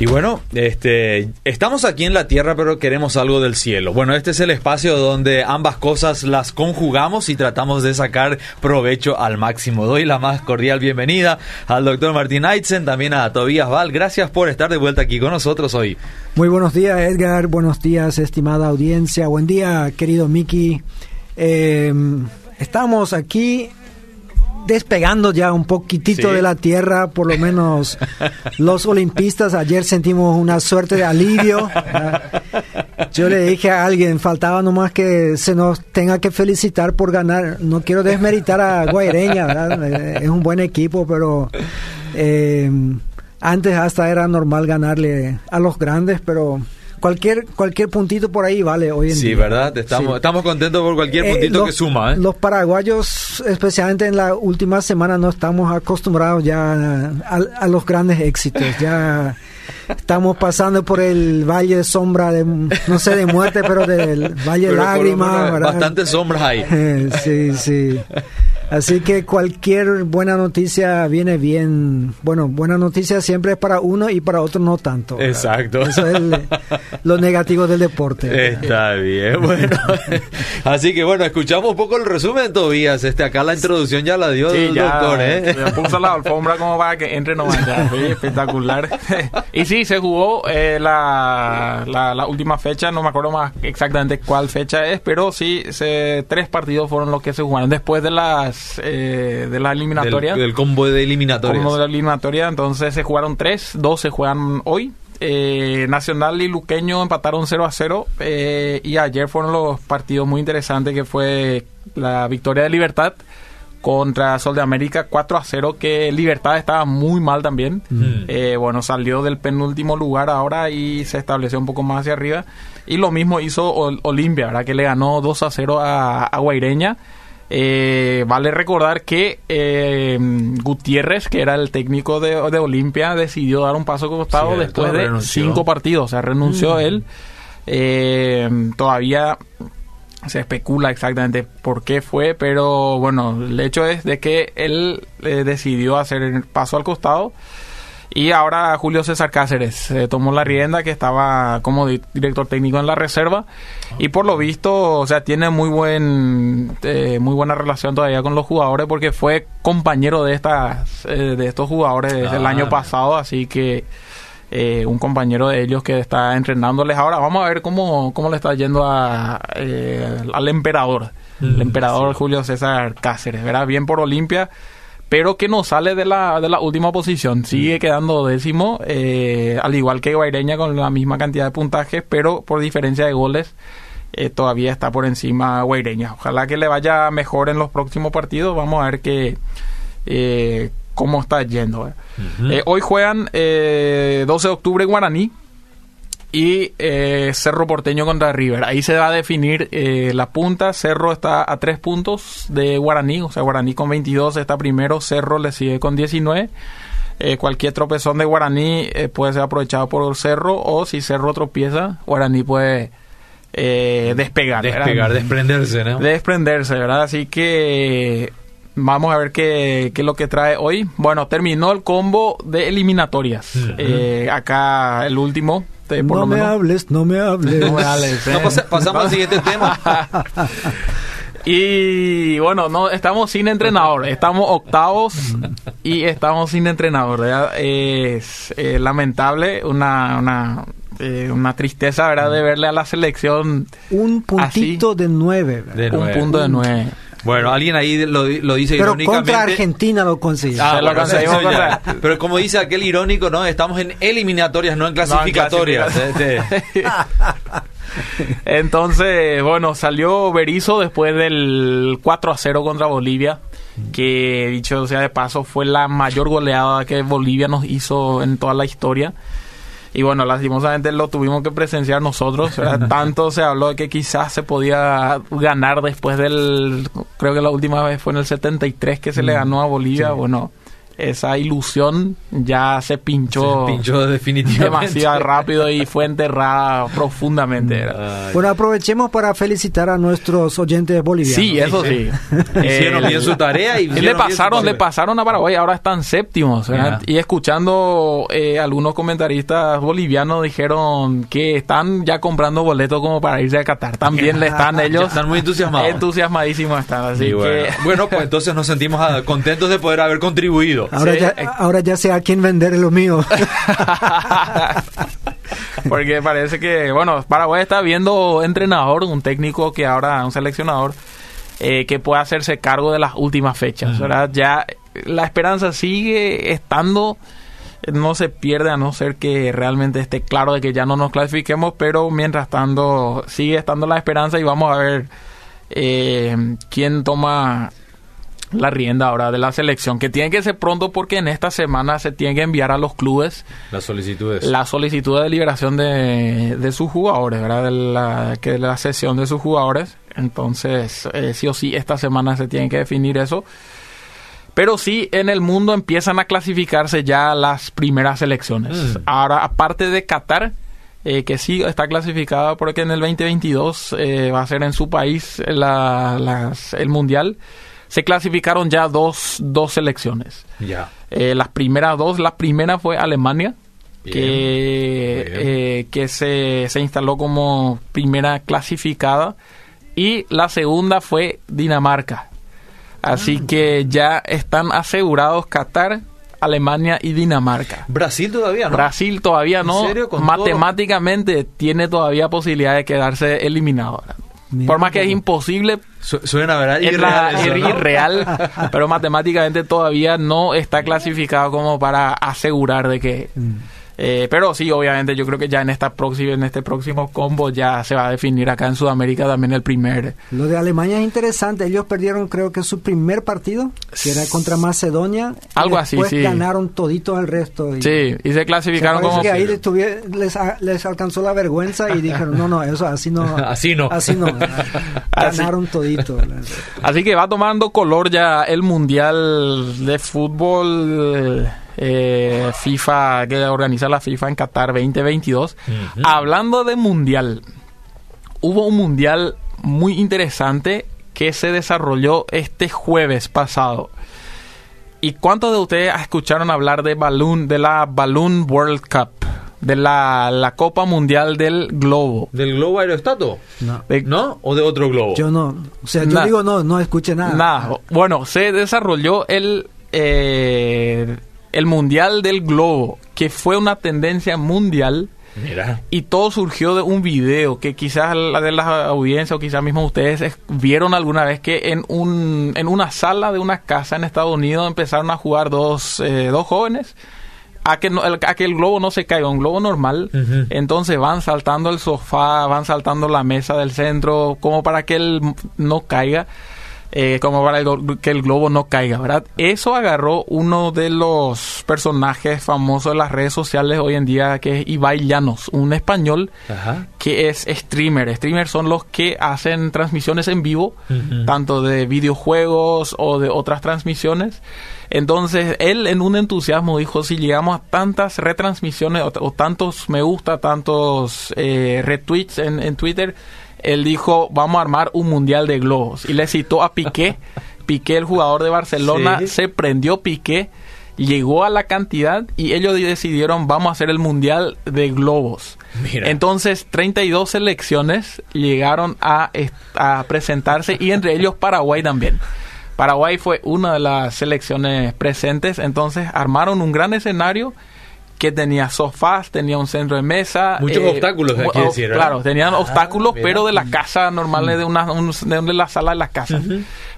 Y bueno, este, estamos aquí en la tierra, pero queremos algo del cielo. Bueno, este es el espacio donde ambas cosas las conjugamos y tratamos de sacar provecho al máximo. Doy la más cordial bienvenida al doctor Martín Aitzen, también a Tobías Val. Gracias por estar de vuelta aquí con nosotros hoy. Muy buenos días, Edgar. Buenos días, estimada audiencia. Buen día, querido Miki. Eh, estamos aquí despegando ya un poquitito de la tierra, por lo menos los olimpistas. Ayer sentimos una suerte de alivio. Yo le dije a alguien, faltaba nomás que se nos tenga que felicitar por ganar. No quiero desmeritar a Guaireña, ¿verdad? Es un buen equipo, pero eh, antes hasta era normal ganarle a los grandes, pero cualquier cualquier puntito por ahí vale hoy en sí, día. ¿verdad? Estamos, estamos contentos por cualquier Eh, puntito los- que suma. ¿eh? Los paraguayos, especialmente en la última semana, no estamos acostumbrados ya a, a los grandes éxitos. Ya estamos pasando por el valle de sombra, de, no sé de muerte, pero del valle de lágrimas. Bastantes sombras hay. Eh, sí, sí. Así que cualquier buena noticia viene bien. Bueno, buena noticia siempre es para uno y para otro no tanto. ¿verdad? Exacto. Eso es el- lo negativo del deporte. Está bien, bueno. Así que bueno, escuchamos un poco el resumen, Tobías. Este, acá la introducción ya la dio Sí, el ya doctor, ¿eh? le puso la alfombra como para que entre nomás espectacular. y sí, se jugó eh, la, la, la última fecha, no me acuerdo más exactamente cuál fecha es, pero sí, se, tres partidos fueron los que se jugaron después de las eh, de la eliminatoria. Del, del combo de eliminatorias. Como de eliminatoria, entonces se jugaron tres, dos se juegan hoy. Eh, Nacional y Luqueño empataron 0 a 0 eh, y ayer fueron los partidos muy interesantes que fue la victoria de Libertad contra Sol de América 4 a 0 que Libertad estaba muy mal también Mm. Eh, bueno salió del penúltimo lugar ahora y se estableció un poco más hacia arriba y lo mismo hizo Ol- Olimpia ¿verdad? que le ganó 2 a 0 a, a Guaireña eh, vale recordar que eh, Gutiérrez, que era el técnico de, de Olimpia, decidió dar un paso al costado después de renunció. cinco partidos. O sea, renunció él. Eh, todavía se especula exactamente por qué fue, pero bueno, el hecho es de que él eh, decidió hacer el paso al costado. Y ahora Julio César Cáceres eh, tomó la rienda que estaba como di- director técnico en la reserva y por lo visto, o sea, tiene muy buen eh, muy buena relación todavía con los jugadores porque fue compañero de estas eh, de estos jugadores desde el Ah. año pasado, así que eh, un compañero de ellos que está entrenándoles ahora. Vamos a ver cómo, cómo le está yendo a, eh, al emperador, el Mm, emperador Julio César Cáceres, ¿verdad? Bien por Olimpia pero que no sale de la, de la última posición. Sigue quedando décimo, eh, al igual que Guaireña con la misma cantidad de puntajes, pero por diferencia de goles eh, todavía está por encima Guaireña. Ojalá que le vaya mejor en los próximos partidos. Vamos a ver que, eh, cómo está yendo. hoy juegan eh, 12 de octubre Guaraní y eh, Cerro Porteño contra River. Ahí se va a definir eh, la punta. Cerro está a tres puntos de Guaraní, o sea, Guaraní con 22 está primero, Cerro le sigue con 19. Eh, cualquier tropezón de Guaraní eh, puede ser aprovechado por Cerro o si Cerro tropieza, Guaraní puede eh, despegar. ¿verdad? Despegar, desprenderse, ¿no? desprenderse, ¿verdad? Así que vamos a ver qué, qué es lo que trae hoy. Bueno, terminó el combo de eliminatorias. Acá el último, por no lo me menos. hables, no me hables. No me hables, No, pasa- pasamos al siguiente tema. Y bueno, no estamos sin entrenador, estamos octavos y estamos sin entrenador. ¿verdad? Es eh, lamentable, una, una, eh, una tristeza, ¿verdad? De verle a la selección Un puntito de nueve. ¿verdad? De un nueve. punto de nueve. Bueno, alguien ahí lo, lo dice Pero irónicamente. contra Argentina lo consiguió. Ah, lo conseguimos ya. Pero como dice aquel irónico, ¿no? Estamos en eliminatorias, no en clasificatorias. Entonces, bueno, salió Berizzo después del 4 a 0 contra Bolivia, que dicho sea de paso fue la mayor goleada que Bolivia nos hizo en toda la historia. Y bueno, lastimosamente lo tuvimos que presenciar nosotros. ¿verdad? Tanto se habló de que quizás se podía ganar después del... Creo que la última vez fue en el 73 que se le ganó a Bolivia. Bueno, esa ilusión ya se pinchó, se pinchó definitivamente. demasiado rápido y fue enterrada profundamente. Ay. Bueno, aprovechemos para felicitar a nuestros oyentes bolivianos. Sí, eso sí. hicieron bien su tarea y le pasaron, le pasaron a Paraguay, ahora están séptimos. Y escuchando eh, algunos comentaristas bolivianos dijeron que están ya comprando boletos como para irse a Qatar. También le están ellos. están muy entusiasmados. Entusiasmadísimos están. Así bueno. que... bueno, pues entonces nos sentimos contentos de poder haber contribuido. Ahora, Sí. ya, ahora ya sé a quién vender lo mío. Porque parece que, bueno, Paraguay está viendo entrenador, un técnico que ahora, un seleccionador, eh, que pueda hacerse cargo de las últimas fechas, ¿verdad? Ya la esperanza sigue estando, no se pierde a no ser que realmente esté claro de que ya no nos clasifiquemos, pero mientras tanto sigue estando la esperanza y vamos a ver eh, quién toma la rienda ahora de la selección, que tiene que ser pronto porque en esta semana se tiene que enviar a los clubes las solicitudes. la solicitud de liberación de, de sus jugadores, ¿verdad? De la, que de la sesión de sus jugadores. Entonces, eh, sí o sí, esta semana se tiene que definir eso. Pero sí, en el mundo empiezan a clasificarse ya las primeras selecciones. Mm. Ahora, aparte de Qatar, eh, que sí está clasificada porque en el 2022 eh, va a ser en su país la- las- el Mundial, se clasificaron ya dos, dos selecciones. Ya. Eh, las primeras dos, la primera fue Alemania, Bien, que, bien. eh, que se, se instaló como primera clasificada, y la segunda fue Dinamarca. Así Ah. que ya están asegurados Qatar, Alemania y Dinamarca. Brasil todavía, ¿no? Brasil todavía ¿En no, serio? Con matemáticamente tiene todavía posibilidad de quedarse eliminado. Mira Por más que es imposible, Su- Suena, ¿verdad? es la- Irreal eso, ¿no? irreal, pero matemáticamente todavía no está clasificado como para asegurar de que... Mm. Eh, pero sí, obviamente, yo creo que ya en esta próxima, en este próximo combo ya se va a definir acá en Sudamérica también el primer. Lo de Alemania es interesante. Ellos perdieron, creo que su primer partido, que era contra Macedonia. y Algo así, después sí. ganaron todito el resto. Y Sí, y se se clasificaron parece como... que ahí les, les, les alcanzó la vergüenza y dijeron, no, no, eso así no. Así no. Así no. Así. Ganaron todito. Así que va tomando color ya el Mundial de Fútbol eh, FIFA que organiza la FIFA en Qatar 2022. Ujú. Hablando de Mundial, hubo un Mundial muy interesante que se desarrolló este jueves pasado. ¿Y cuántos de ustedes escucharon hablar de Balloon, de la Balloon World Cup? De la, la Copa Mundial del Globo. ¿Del globo aerostato? No. De- ¿No? ¿O de otro globo? Yo no. O sea, yo digo no, no escuché nada. Nada. Bueno, se desarrolló el, eh, el Mundial del Globo, que fue una tendencia mundial Mira. y todo surgió de un video que quizás la de la audiencia o quizás mismo ustedes es- vieron alguna vez que en, un, en una sala de una casa en Estados Unidos empezaron a jugar dos, eh, dos jóvenes. A que, no- el- a que el globo no se caiga, un globo normal. Entonces van saltando el sofá, van saltando la mesa del centro, como para que él no caiga, eh, como para el- que el globo no caiga, ¿verdad? Eso agarró uno de los personajes famosos de las redes sociales hoy en día, que es Ibai Llanos, un español Ajá. que es streamer. Streamers son los que hacen transmisiones en vivo, tanto de videojuegos o de otras transmisiones. Entonces, él en un entusiasmo dijo, si llegamos a tantas retransmisiones o, o tantos me gusta, tantos eh, retweets en, en Twitter, él dijo, vamos a armar un mundial de globos. Y le citó a Piqué. Piqué, el jugador de Barcelona, Sí. se prendió Piqué, llegó a la cantidad y ellos decidieron, vamos a hacer el mundial de globos. Mira. Entonces, 32 selecciones llegaron a presentarse y entre ellos Paraguay también. Paraguay fue una de las selecciones presentes, entonces armaron un gran escenario que tenía sofás, tenía un centro de mesa. Muchos obstáculos, hay que o- decir, ¿verdad? Claro, tenían Ah, obstáculos, mira. pero de la casa normal, de, una, un- de la sala de las casas.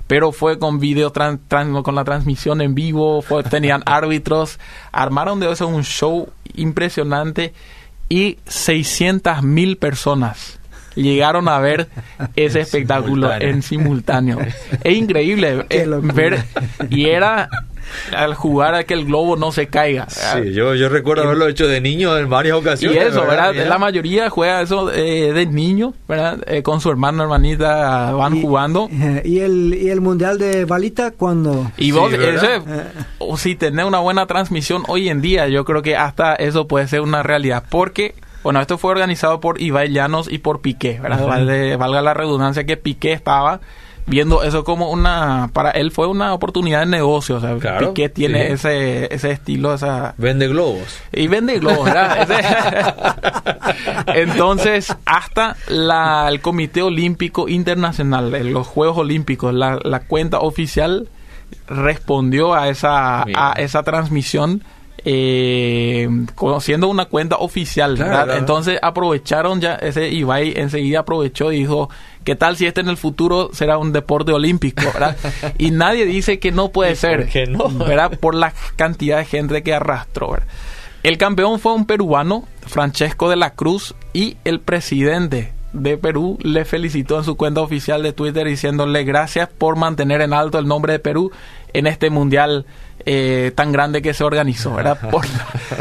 Pero fue con video, tran- tran- con la transmisión en vivo, fue- tenían árbitros, armaron de eso un show impresionante y 600 mil personas llegaron a ver ese espectáculo simultáneo. en simultáneo. Es increíble eh, ver y era al jugar a que el globo no se caiga. Sí, yo, yo recuerdo haberlo hecho de niño en varias ocasiones. Y eso, ¿verdad? La mayoría juega eso eh, de niño, ¿verdad? Eh, con su hermano, hermanita, van jugando. ¿Y el, ¿Y el mundial de balita cuando Y vos, ese, o si tenés una buena transmisión hoy en día, yo creo que hasta eso puede ser una realidad. Porque bueno, esto fue organizado por Ibai Llanos y por Piqué, ¿verdad? valga la redundancia que Piqué estaba viendo eso como una para él fue una oportunidad de negocio o sea Piqué tiene ese ese estilo esa vende globos. Y vende globos entonces hasta la, el Comité Olímpico Internacional los Juegos Olímpicos la, la cuenta oficial respondió a esa a esa transmisión eh, conociendo una cuenta oficial, Entonces aprovecharon ya, ese Ibai enseguida aprovechó y dijo, ¿qué tal si este en el futuro será un deporte olímpico, y nadie dice que no puede ser, ¿verdad? Por la cantidad de gente que arrastró, El campeón fue un peruano, Francesco de la Cruz, y el presidente de Perú le felicitó en su cuenta oficial de Twitter diciéndole gracias por mantener en alto el nombre de Perú en este mundial eh, tan grande que se organizó, ¿verdad? Por,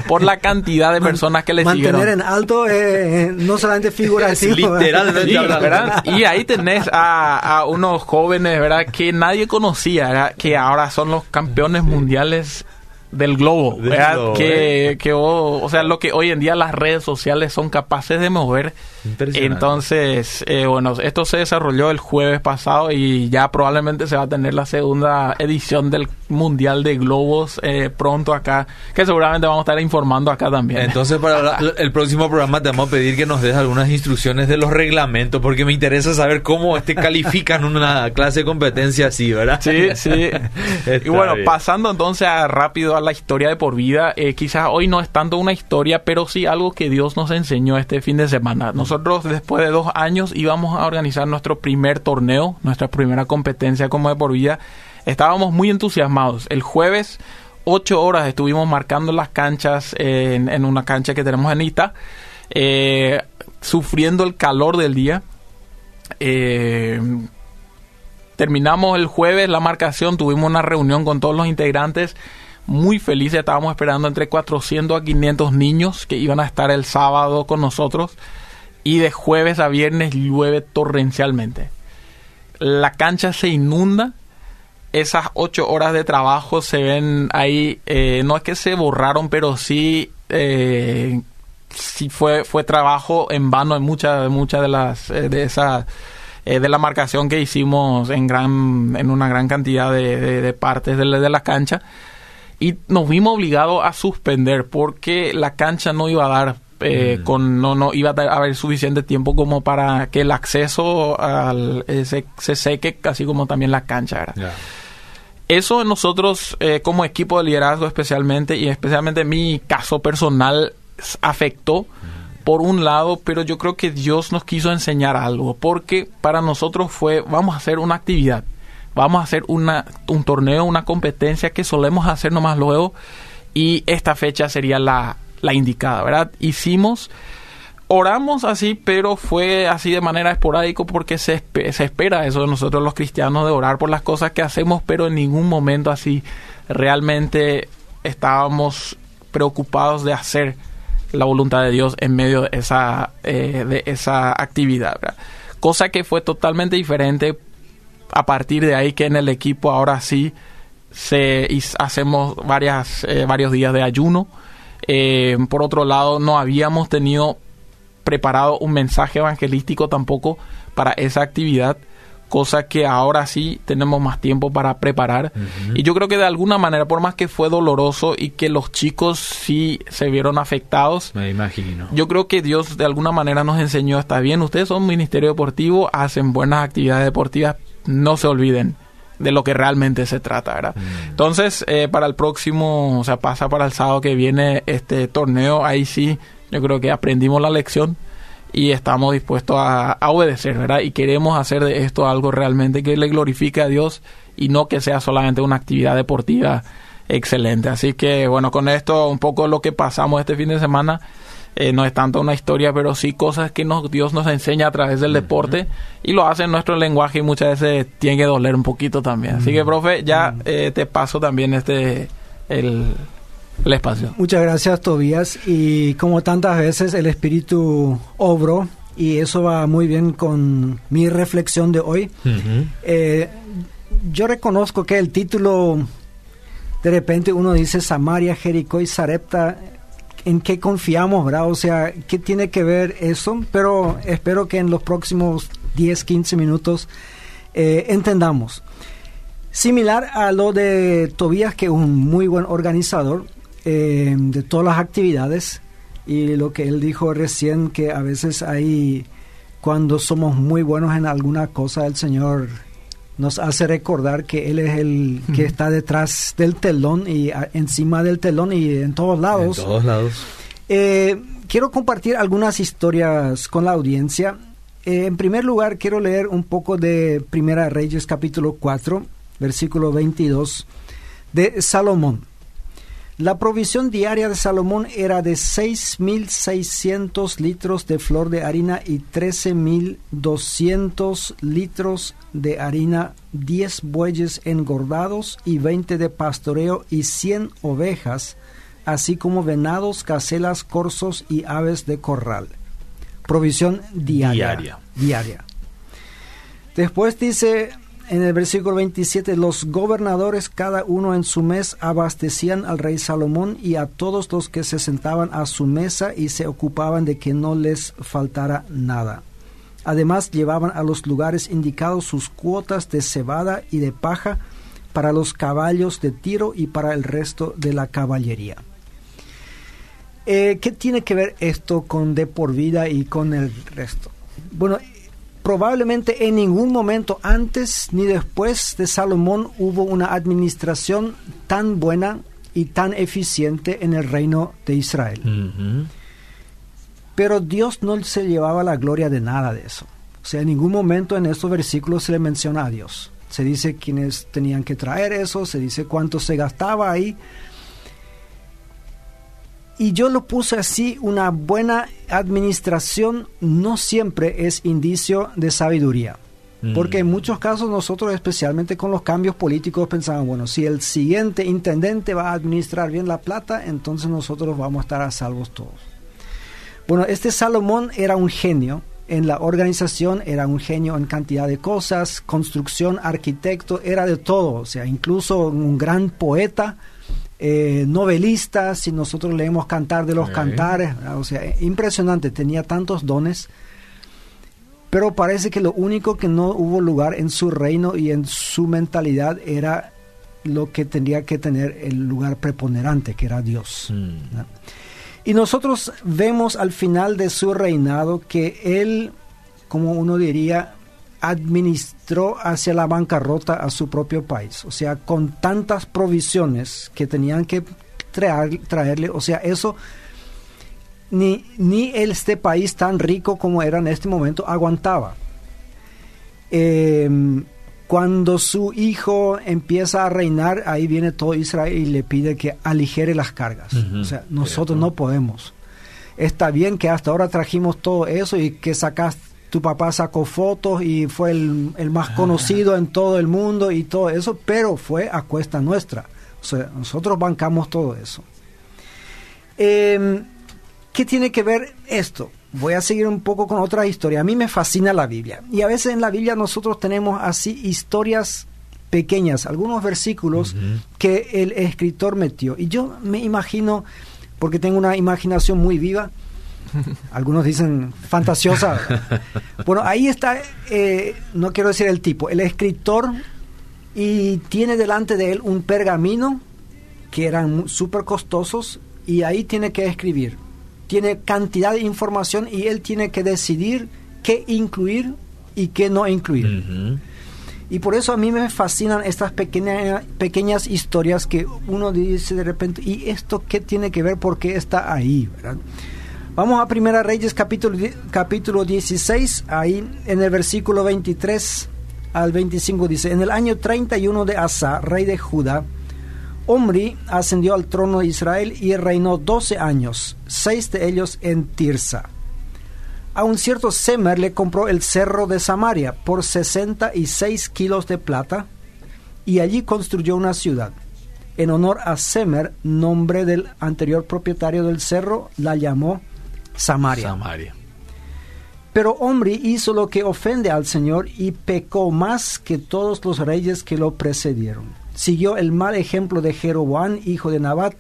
por la cantidad de personas que le siguieron. Mantener en alto eh, no solamente figurativo. Literalmente, ¿verdad? Y ahí tenés a, unos jóvenes, ¿verdad? Que nadie conocía, Que ahora son los campeones mundiales del globo, ¿verdad? que, que o sea, lo que hoy en día las redes sociales son capaces de mover. Entonces, eh, bueno, esto se desarrolló el jueves pasado y ya probablemente se va a tener la segunda edición del Mundial de Globos eh, pronto acá, que seguramente vamos a estar informando acá también. Entonces, para el próximo programa te vamos a pedir que nos des algunas instrucciones de los reglamentos, porque me interesa saber cómo este califican una clase de competencia así, ¿verdad? Sí, sí. y bueno, pasando entonces a rápido la historia de por vida. Eh, quizás hoy no es tanto una historia, pero sí algo que Dios nos enseñó este fin de semana. Nosotros después de dos años íbamos a organizar nuestro primer torneo, nuestra primera competencia como de por vida. Estábamos muy entusiasmados. El jueves, ocho horas estuvimos marcando las canchas en, una cancha que tenemos en Ita, eh, sufriendo el calor del día. Eh, terminamos el jueves la marcación, tuvimos una reunión con todos los integrantes muy felices. Estábamos esperando entre 400 a 500 niños que iban a estar el sábado con nosotros. Y de jueves a viernes llueve torrencialmente. La cancha se inunda. Esas ocho horas de trabajo se ven ahí. Eh, no es que se borraron, pero sí, eh, sí fue, fue trabajo en vano en muchas muchas de las eh, de esas de la marcación que hicimos en gran en una gran cantidad de, partes de de la cancha y nos vimos obligados a suspender porque la cancha no iba a dar eh, mm. con no no iba a haber suficiente tiempo como para que el acceso al se, seque así como también la cancha era. eso nosotros eh, como equipo de liderazgo especialmente y especialmente mi caso personal afectó mm. por un lado pero yo creo que Dios nos quiso enseñar algo porque para nosotros fue vamos a hacer una actividad vamos a hacer una, un torneo, una competencia que solemos hacer nomás luego y esta fecha sería la, la indicada, ¿verdad? Hicimos, oramos así, pero fue así de manera esporádica porque se, se espera eso de nosotros los cristianos de orar por las cosas que hacemos, pero en ningún momento así realmente estábamos preocupados de hacer la voluntad de Dios en medio de esa, eh, de esa actividad. ¿verdad? Cosa que fue totalmente diferente a partir de ahí que en el equipo ahora sí se hacemos varias, eh, varios días de ayuno. Eh, por otro lado, no habíamos tenido preparado un mensaje evangelístico tampoco para esa actividad, cosa que ahora sí tenemos más tiempo para preparar. Y yo creo que de alguna manera, por más que fue doloroso y que los chicos sí se vieron afectados, me imagino. Yo creo que Dios de alguna manera nos enseñó, está bien, ustedes son un ministerio deportivo, hacen buenas actividades deportivas, no se olviden de lo que realmente se trata, ¿verdad? Mm. Entonces, eh, para el próximo, o sea, pasa para el sábado que viene este torneo, ahí sí, yo creo que aprendimos la lección y estamos dispuestos a, obedecer, ¿verdad? Y queremos hacer de esto algo realmente que le glorifique a Dios y no que sea solamente una actividad deportiva excelente. Así que, bueno, con esto un poco lo que pasamos este fin de semana. Eh, no es tanto una historia, pero sí cosas que nos, Dios nos enseña a través del deporte y lo hace en nuestro lenguaje y muchas veces tiene que doler un poquito también. Así que, profe, ya eh, te paso también este el, el espacio. Muchas gracias, Tobías. Y como tantas veces, el espíritu obró y eso va muy bien con mi reflexión de hoy. Eh, yo reconozco que el título, de repente uno dice Samaria, Jericó y Sarepta, ¿en qué confiamos, verdad? O sea, ¿qué tiene que ver eso? Pero espero que en los próximos 10, 15 minutos eh, entendamos. Similar a lo de Tobías, que es un muy buen organizador eh, de todas las actividades, y lo que él dijo recién, que a veces hay, cuando somos muy buenos en alguna cosa, el Señor nos hace recordar que Él es el que está detrás del telón y encima del telón y en todos lados. En todos lados. Eh, quiero compartir algunas historias con la audiencia. Eh, en primer lugar, quiero leer un poco de Primera Reyes capítulo 4, versículo 22, de Salomón. La provisión diaria de Salomón era de 6.600 litros de flor de harina y 13.200 litros de harina, 10 bueyes engordados y 20 de pastoreo y 100 ovejas, así como venados, caselas, corzos y aves de corral. Provisión diaria. Diaria. diaria. Después dice en el versículo 27, los gobernadores, cada uno en su mes, abastecían al rey Salomón y a todos los que se sentaban a su mesa y se ocupaban de que no les faltara nada. Además, llevaban a los lugares indicados sus cuotas de cebada y de paja para los caballos de tiro y para el resto de la caballería. Eh, ¿Qué tiene que ver esto con de por vida y con el resto? Bueno, probablemente en ningún momento antes ni después de Salomón hubo una administración tan buena y tan eficiente en el reino de Israel. Pero Dios no se llevaba la gloria de nada de eso. O sea, en ningún momento en estos versículos se le menciona a Dios. Se dice quiénes tenían que traer eso, se dice cuánto se gastaba ahí, y yo lo puse así, una buena administración no siempre es indicio de sabiduría. Mm. Porque en muchos casos nosotros, especialmente con los cambios políticos, pensamos, bueno, si el siguiente intendente va a administrar bien la plata, entonces nosotros vamos a estar a salvos todos. Bueno, este Salomón era un genio en la organización, era un genio en cantidad de cosas, construcción, arquitecto, era de todo, o sea, incluso un gran poeta, eh, novelistas, si nosotros leemos Cantar de los Cantares, o sea, impresionante, tenía tantos dones, pero parece que lo único que no hubo lugar en su reino y en su mentalidad era lo que tendría que tener el lugar preponderante, que era Dios. Mm. Y nosotros vemos al final de su reinado que él, como uno diría, administró hacia la bancarrota a su propio país. O sea, con tantas provisiones que tenían que traer, traerle, o sea, eso ni, ni este país tan rico como era en este momento aguantaba. Em, cuando su hijo empieza a reinar, ahí viene todo Israel y le pide que aligere las cargas. O sea, nosotros no podemos. Está bien que hasta ahora trajimos todo eso y que sacaste tu papá sacó fotos y fue el, más conocido en todo el mundo y todo eso, pero fue a cuesta nuestra. O sea, nosotros bancamos todo eso. Em, ¿Qué tiene que ver esto? Voy a seguir un poco con otra historia. A mí me fascina la Biblia. Y a veces en la Biblia nosotros tenemos así historias pequeñas, algunos versículos que el escritor metió. Y yo me imagino, porque tengo una imaginación muy viva, algunos dicen fantasiosa. Bueno, ahí está, eh, no quiero decir el tipo, el escritor y tiene delante de él un pergamino que eran súper costosos y ahí tiene que escribir. Tiene cantidad de información y él tiene que decidir qué incluir y qué no incluir. Y por eso a mí me fascinan estas pequeñas pequeñas historias que uno dice de repente, ¿y esto qué tiene que ver? ¿Por qué está ahí? ¿verdad? Vamos a Primera Reyes capítulo, capítulo 16, ahí en el versículo 23 al 25 dice, en el año 31 de Asa, rey de Judá, Omri ascendió al trono de Israel y reinó doce años, seis de ellos en Tirsa. A un cierto Semer le compró el cerro de Samaria por 66 kilos de plata y allí construyó una ciudad. En honor a Semer, nombre del anterior propietario del cerro, la llamó Samaria. Samaria. Pero Omri hizo lo que ofende al Señor y pecó más que todos los reyes que lo precedieron. Siguió el mal ejemplo de Jeroboam, hijo de Nabat,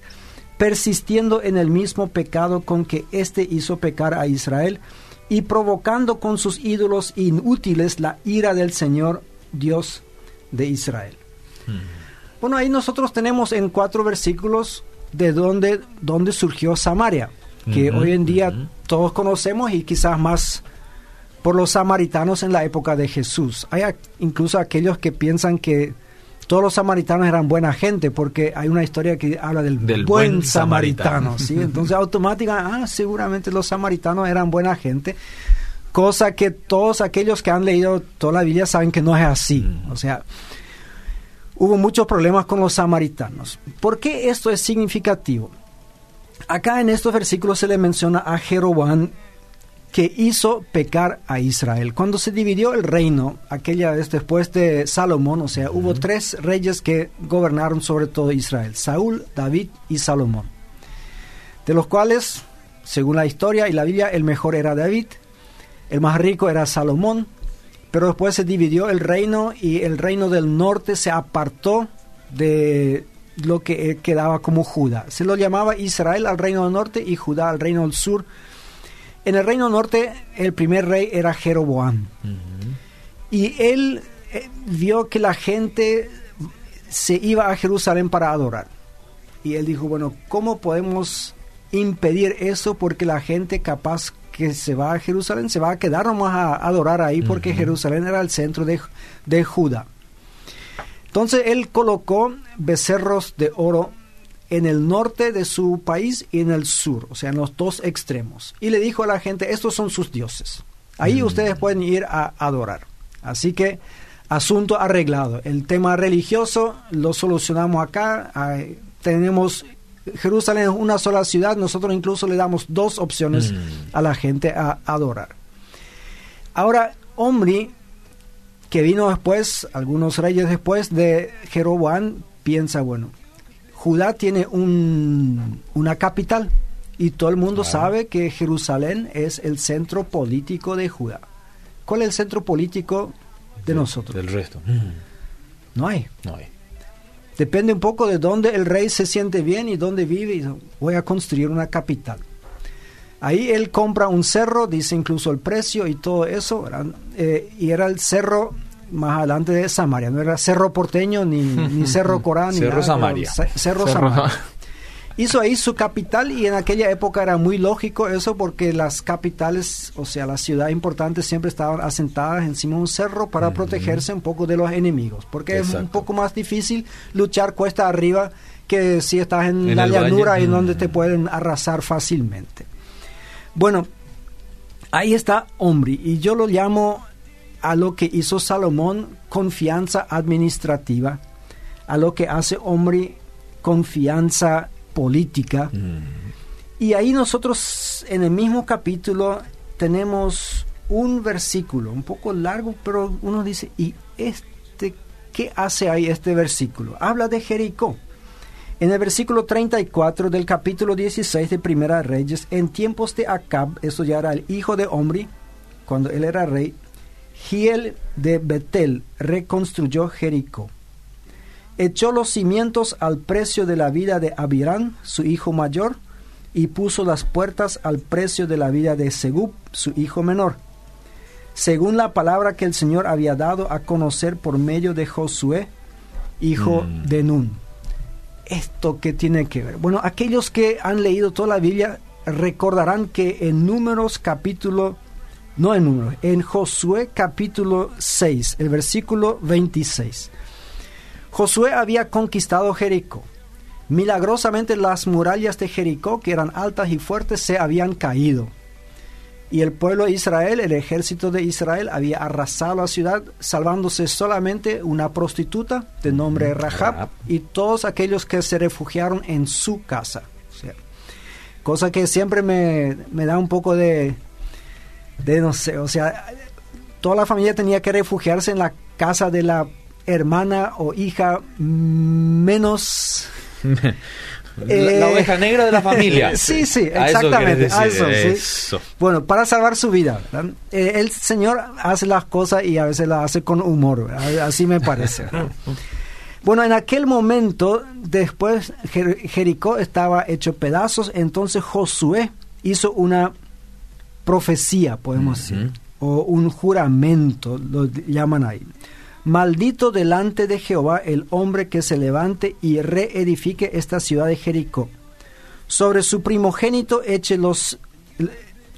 persistiendo en el mismo pecado con que éste hizo pecar a Israel y provocando con sus ídolos inútiles la ira del Señor, Dios de Israel. Bueno, ahí nosotros tenemos en cuatro versículos de dónde, dónde surgió Samaria, que hoy en día todos conocemos y quizás más por los samaritanos en la época de Jesús. Hay a- incluso aquellos que piensan que todos los samaritanos eran buena gente porque hay una historia que habla del, Del buen, buen samaritano, samaritano. ¿sí? Entonces automáticamente, ah, seguramente los samaritanos eran buena gente, cosa que todos aquellos que han leído toda la Biblia saben que no es así. Mm. O sea, hubo muchos problemas con los samaritanos. ¿Por qué esto es significativo? Acá en estos versículos se le menciona a Jeroboam que hizo pecar a Israel. Cuando se dividió el reino, aquella vez después de Salomón, o sea, hubo tres reyes que gobernaron sobre todo Israel, Saúl, David y Salomón. De los cuales, según la historia y la Biblia, el mejor era David, el más rico era Salomón, pero después se dividió el reino y el reino del norte se apartó de lo que eh, quedaba como Judá. Se lo llamaba Israel al reino del norte y Judá al reino del sur. En el reino norte el primer rey era Jeroboam. Y él eh, vio que la gente se iba a Jerusalén para adorar. Y él dijo, bueno, ¿cómo podemos impedir eso? Porque la gente capaz que se va a Jerusalén se va a quedar nomás a adorar ahí porque. Jerusalén era el centro de, de Judá. Entonces él colocó becerros de oro en el norte de su país y en el sur, o sea, en los dos extremos. Y le dijo a la gente, estos son sus dioses. Ahí Mm. ustedes pueden ir a adorar. Así que, asunto arreglado. El tema religioso lo solucionamos acá. Ay, tenemos Jerusalén es una sola ciudad. Nosotros incluso le damos dos opciones Mm. a la gente a adorar. Ahora, Omri, que vino después, algunos reyes después de Jeroboam, piensa, bueno, Judá tiene un- una capital y todo el mundo Claro. sabe que Jerusalén es el centro político de Judá. ¿Cuál es el centro político de nosotros? Del resto. No hay. No hay. Depende un poco de dónde el rey se siente bien y dónde vive. Y voy a construir una capital. Ahí él compra un cerro, dice incluso el precio y todo eso. Eh, y era el cerro más adelante de Samaria. No era cerro porteño ni, ni cerro Corán. ni Cerro nada, Samaria. ce- cerro Cerro- Samaria. Hizo ahí su capital y en aquella época era muy lógico eso porque las capitales, o sea, las ciudades importantes siempre estaban asentadas encima de un cerro para protegerse un poco de los enemigos, porque es un poco más difícil luchar cuesta arriba que si estás en, En la llanura en donde te pueden arrasar fácilmente. Bueno, ahí está Omri y yo lo llamo a lo que hizo Salomón confianza administrativa, a lo que hace Omri confianza política. Y ahí nosotros en el mismo capítulo tenemos un versículo, un poco largo, pero uno dice, ¿y este qué hace ahí este versículo? Habla de Jericó. En el versículo 34 del capítulo 16 de Primera Reyes, en tiempos de Acab, eso ya era el hijo de Omri, cuando él era rey, Giel de Betel reconstruyó Jericó. Echó los cimientos al precio de la vida de Abirán, su hijo mayor, y puso las puertas al precio de la vida de Segub, su hijo menor, según la palabra que el Señor había dado a conocer por medio de Josué, hijo Mm. de Nun. ¿Esto qué tiene que ver? Bueno, aquellos que han leído toda la Biblia recordarán que en Números capítulo, no en Números, en Josué capítulo 6, el versículo 26. Josué había conquistado Jericó. Milagrosamente las murallas de Jericó, que eran altas y fuertes, se habían caído. Y el pueblo de Israel, el ejército de Israel, había arrasado la ciudad, salvándose solamente una prostituta de nombre Rahab y todos aquellos que se refugiaron en su casa. cosa que siempre me, me da un poco de, de, no sé, o sea, toda la familia tenía que refugiarse en la casa de la hermana o hija menos la, eh, oveja negra de la familia. sí, sí, exactamente. eso, Bueno, para salvar su vida. Eh, el Señor hace las cosas y a veces las hace con humor. Así me parece. bueno, en aquel momento, después Jericó estaba hecho pedazos, entonces Josué hizo una profecía, podemos decir, o un juramento, lo llaman ahí. Maldito delante de Jehová el hombre que se levante y reedifique esta ciudad de Jericó. Sobre su primogénito eche los,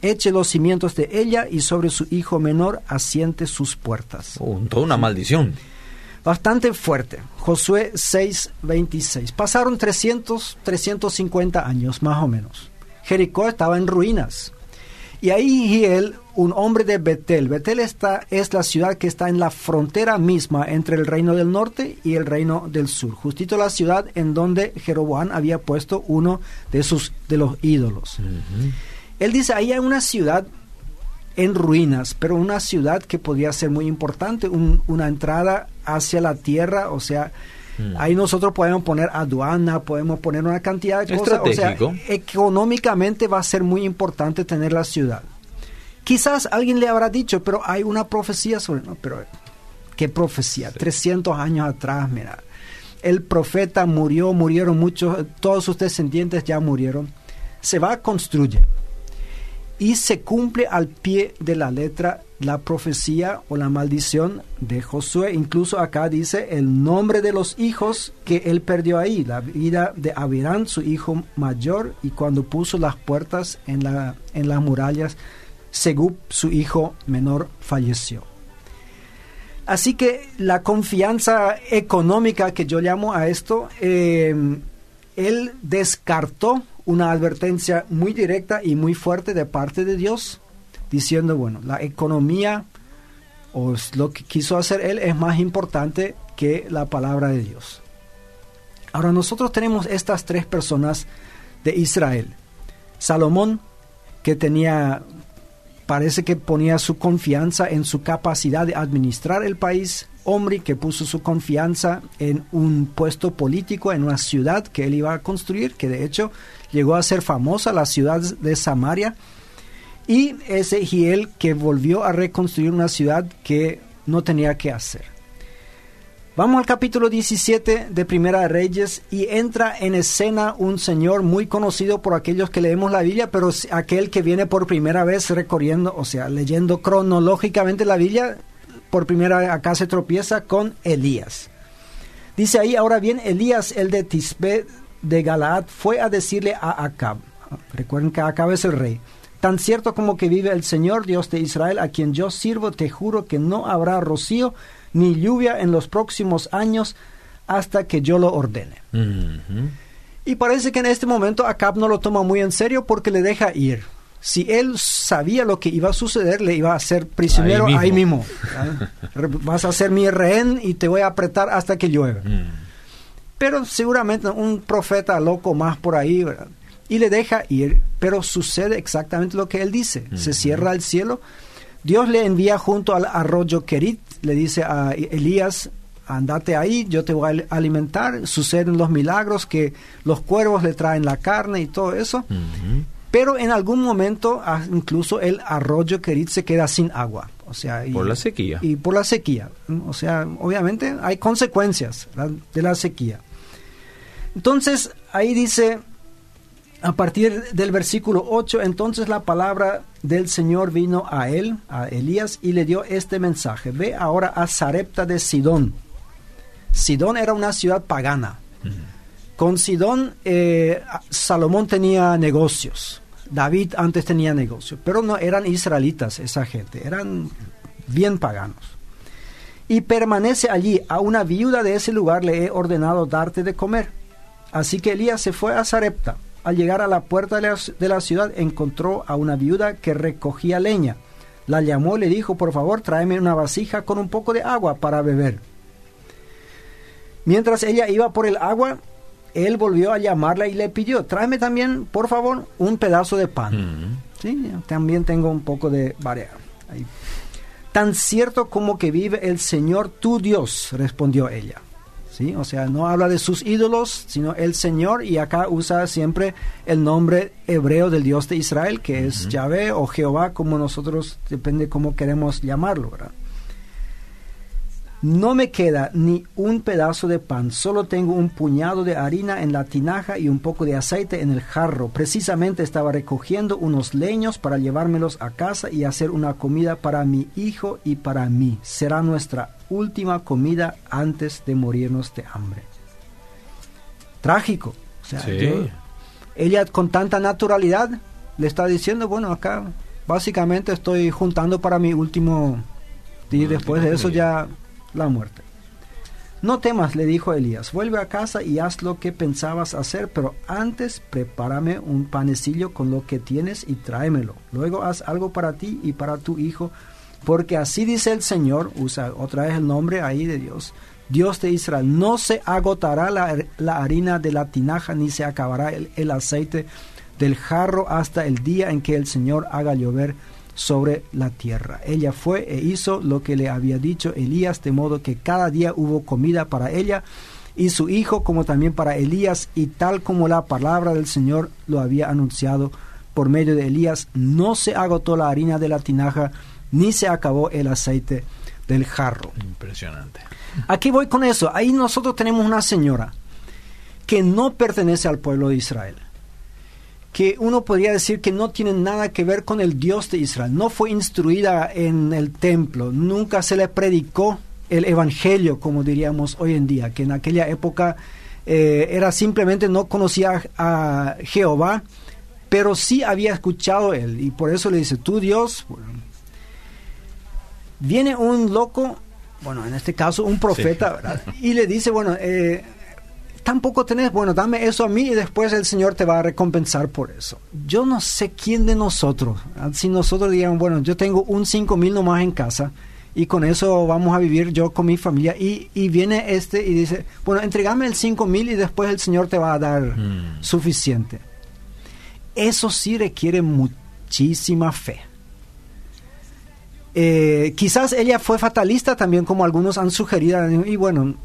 eche los cimientos de ella y sobre su hijo menor asiente sus puertas. Oh, toda una maldición. Bastante fuerte. Josué 6:26. Pasaron 300, 350 años más o menos. Jericó estaba en ruinas. Y ahí él un hombre de Betel. Betel está, es la ciudad que está en la frontera misma entre el reino del norte y el reino del sur. Justito la ciudad en donde Jeroboam había puesto uno de, sus, de los ídolos. Él dice, ahí hay una ciudad en ruinas, pero una ciudad que podía ser muy importante, una entrada hacia la tierra, o sea, mm. ahí nosotros podemos poner aduana, podemos poner una cantidad de cosas, o sea, económicamente va a ser muy importante tener la ciudad. Quizás alguien le habrá dicho, pero hay una profecía sobre... No, pero ¿qué profecía? 300 años atrás, mira. El profeta murió, murieron muchos, todos sus descendientes ya murieron. Se va, a construir Y se cumple al pie de la letra la profecía o la maldición de Josué. Incluso acá dice el nombre de los hijos que él perdió ahí, la vida de Abirán, su hijo mayor, y cuando puso las puertas en, la, en las murallas Según su hijo menor, falleció. Así que la confianza económica que yo llamo a esto, eh, él descartó una advertencia muy directa y muy fuerte de parte de Dios, diciendo, bueno, la economía o lo que quiso hacer él es más importante que la palabra de Dios. Ahora nosotros tenemos estas tres personas de Israel. Salomón, que tenía parece que ponía su confianza en su capacidad de administrar el país. Hombre que puso su confianza en un puesto político en una ciudad que él iba a construir, que de hecho llegó a ser famosa, la ciudad de Samaria. Y ese Giel que volvió a reconstruir una ciudad que no tenía que hacer. Vamos al capítulo 17 de Primera de Reyes y entra en escena un señor muy conocido por aquellos que leemos la Biblia, pero aquel que viene por primera vez recorriendo, o sea, leyendo cronológicamente la Biblia, por primera vez acá se tropieza con Elías. Dice ahí, ahora bien, Elías, el de Tisbe de Galaad, fue a decirle a Acab, recuerden que Acab es el rey, tan cierto como que vive el Señor Dios de Israel, a quien yo sirvo, te juro que no habrá rocío, ni lluvia en los próximos años hasta que yo lo ordene. Y parece que en este momento Acab no lo toma muy en serio porque le deja ir. Si él sabía lo que iba a suceder, le iba a hacer prisionero ahí mismo. Vas a ser mi rehén y te voy a apretar hasta que llueve. Mm. Pero seguramente un profeta loco más por ahí, Y le deja ir, pero sucede exactamente lo que él dice. Se cierra el cielo. Dios le envía junto al arroyo Kerit le dice a Elías, andate ahí, yo te voy a alimentar, suceden los milagros que los cuervos le traen la carne y todo eso. Pero en algún momento ah, incluso el arroyo Kerit se queda sin agua. O sea, por la sequía. Y por la sequía. O sea, obviamente hay consecuencias de la sequía. Entonces, ahí dice, a partir del versículo 8, entonces la palabra del Señor vino a él, a Elías, y le dio este mensaje. Ve ahora a Sarepta de Sidón. Sidón era una ciudad pagana. Con Sidón, eh, Salomón tenía negocios. David antes tenía negocios, pero no eran israelitas esa gente, eran bien paganos. Y permanece allí, a una viuda de ese lugar le he ordenado darte de comer. Así que Elías se fue a Sarepta Al llegar a la puerta de la, de la ciudad encontró a una viuda que recogía leña. La llamó y le dijo, por favor, tráeme una vasija con un poco de agua para beber. Mientras ella iba por el agua, él volvió a llamarla y le pidió, tráeme también, por favor, un pedazo de pan. Sí, también tengo un poco de variedad. Tan cierto como que vive el Señor tu Dios, respondió ella. ¿Sí? O sea, no habla de sus ídolos, sino el Señor, y acá usa siempre el nombre hebreo del Dios de Israel, que es Yahvé o Jehová, como nosotros, depende cómo queremos llamarlo, ¿verdad? No me queda ni un pedazo de pan, solo tengo un puñado de harina en la tinaja y un poco de aceite en el jarro. Precisamente estaba recogiendo unos leños para llevármelos a casa y hacer una comida para mi hijo y para mí. Será nuestra última comida antes de morirnos de hambre. Trágico. O sea, ella con tanta naturalidad le está diciendo, bueno, acá básicamente estoy juntando para mi último... Y después de eso ya la muerte. No temas, le dijo Elías, vuelve a casa y haz lo que pensabas hacer, pero antes prepárame un panecillo con lo que tienes y tráemelo. Luego haz algo para ti y para tu hijo, porque así dice el Señor, usa otra vez el nombre ahí de Dios, Dios de Israel, no se agotará la, harina de la tinaja ni se acabará el aceite del jarro hasta el día en que el Señor haga llover sobre la tierra. Ella fue e hizo lo que le había dicho Elías, de modo que cada día hubo comida para ella y su hijo, como también para Elías, y tal como la palabra del Señor lo había anunciado por medio de Elías, no se agotó la harina de la tinaja, ni se acabó el aceite del jarro. Impresionante. Aquí voy con eso. Ahí nosotros tenemos una señora que no pertenece al pueblo de Israel que uno podría decir que no tiene nada que ver con el Dios de Israel. No fue instruida en el templo, nunca se le predicó el Evangelio, como diríamos hoy en día, que en aquella época eh, era simplemente no conocía a Jehová, pero sí había escuchado él, y por eso le dice, tú Dios, viene un loco, bueno, en este caso un profeta, ¿verdad? y le dice, bueno, eh, tampoco tenés, bueno, dame eso a mí y después el Señor te va a recompensar por eso. Yo no sé quién de nosotros, si nosotros digan, bueno, yo tengo un cinco mil nomás en casa y con eso vamos a vivir yo con mi familia y, viene este y dice, bueno, entregame el cinco mil y después el Señor te va a dar mm. suficiente. Eso sí requiere muchísima fe. Eh, quizás ella fue fatalista también, como algunos han sugerido, y bueno,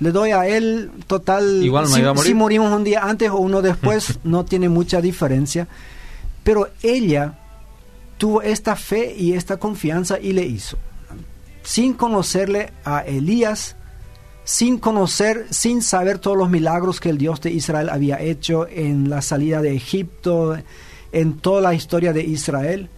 le doy a él total. Igual si, morimos un día antes o uno después, no tiene mucha diferencia. Pero ella tuvo esta fe y esta confianza y le hizo. Sin conocerle a Elías, sin conocer, sin saber todos los milagros que el Dios de Israel había hecho en la salida de Egipto, en toda la historia de Israel.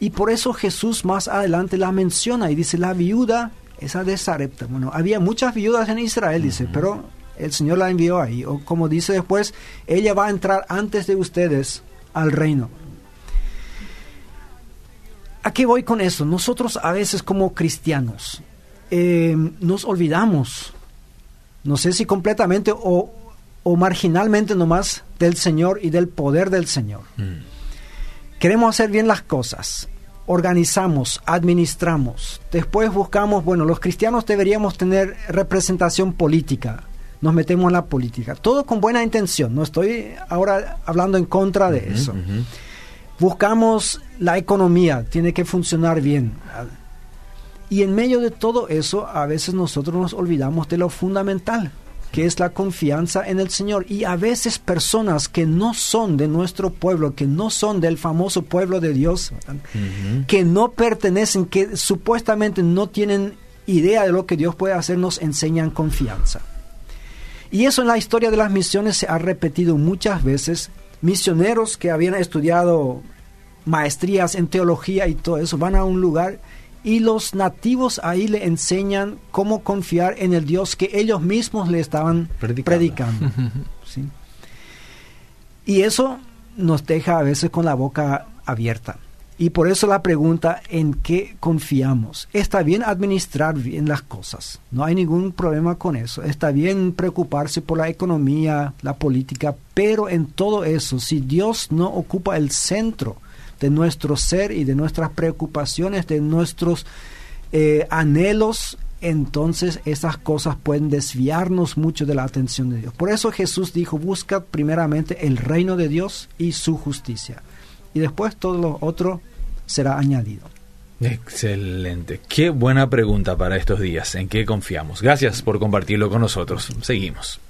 Y por eso Jesús más adelante la menciona y dice, la viuda esa de Sarepta. Bueno, había muchas viudas en Israel, dice, pero el Señor la envió ahí. O como dice después, ella va a entrar antes de ustedes al reino. ¿A qué voy con eso? Nosotros a veces como cristianos eh, nos olvidamos, no sé si completamente o, o, marginalmente nomás, del Señor y del poder del Señor. Mm. Queremos hacer bien las cosas, organizamos, administramos. Después buscamos, bueno, los cristianos deberíamos tener representación política. Nos metemos en la política. Todo con buena intención. No estoy ahora hablando en contra de eso. Buscamos la economía. Tiene que funcionar bien. Y en medio de todo eso, a veces nosotros nos olvidamos de lo fundamental que es la confianza en el Señor. Y a veces personas que no son de nuestro pueblo, que no son del famoso pueblo de Dios, que no pertenecen, que supuestamente no tienen idea de lo que Dios puede hacer, nos enseñan confianza. Y eso en la historia de las misiones se ha repetido muchas veces. Misioneros que habían estudiado maestrías en teología y todo eso van a un lugar y los nativos ahí le enseñan cómo confiar en el Dios que ellos mismos le estaban predicando. Y eso nos deja a veces con la boca abierta. Y por eso la pregunta, ¿en qué confiamos? Está bien administrar bien las cosas, no hay ningún problema con eso. Está bien preocuparse por la economía, la política, pero en todo eso, si Dios no ocupa el centro de nuestro ser y de nuestras preocupaciones, de nuestros eh, anhelos, entonces esas cosas pueden desviarnos mucho de la atención de Dios. Por eso Jesús dijo, busca primeramente el reino de Dios y su justicia. Y después todo lo otro será añadido. Excelente. Qué buena pregunta para estos días. ¿En qué confiamos? Gracias por compartirlo con nosotros. Seguimos.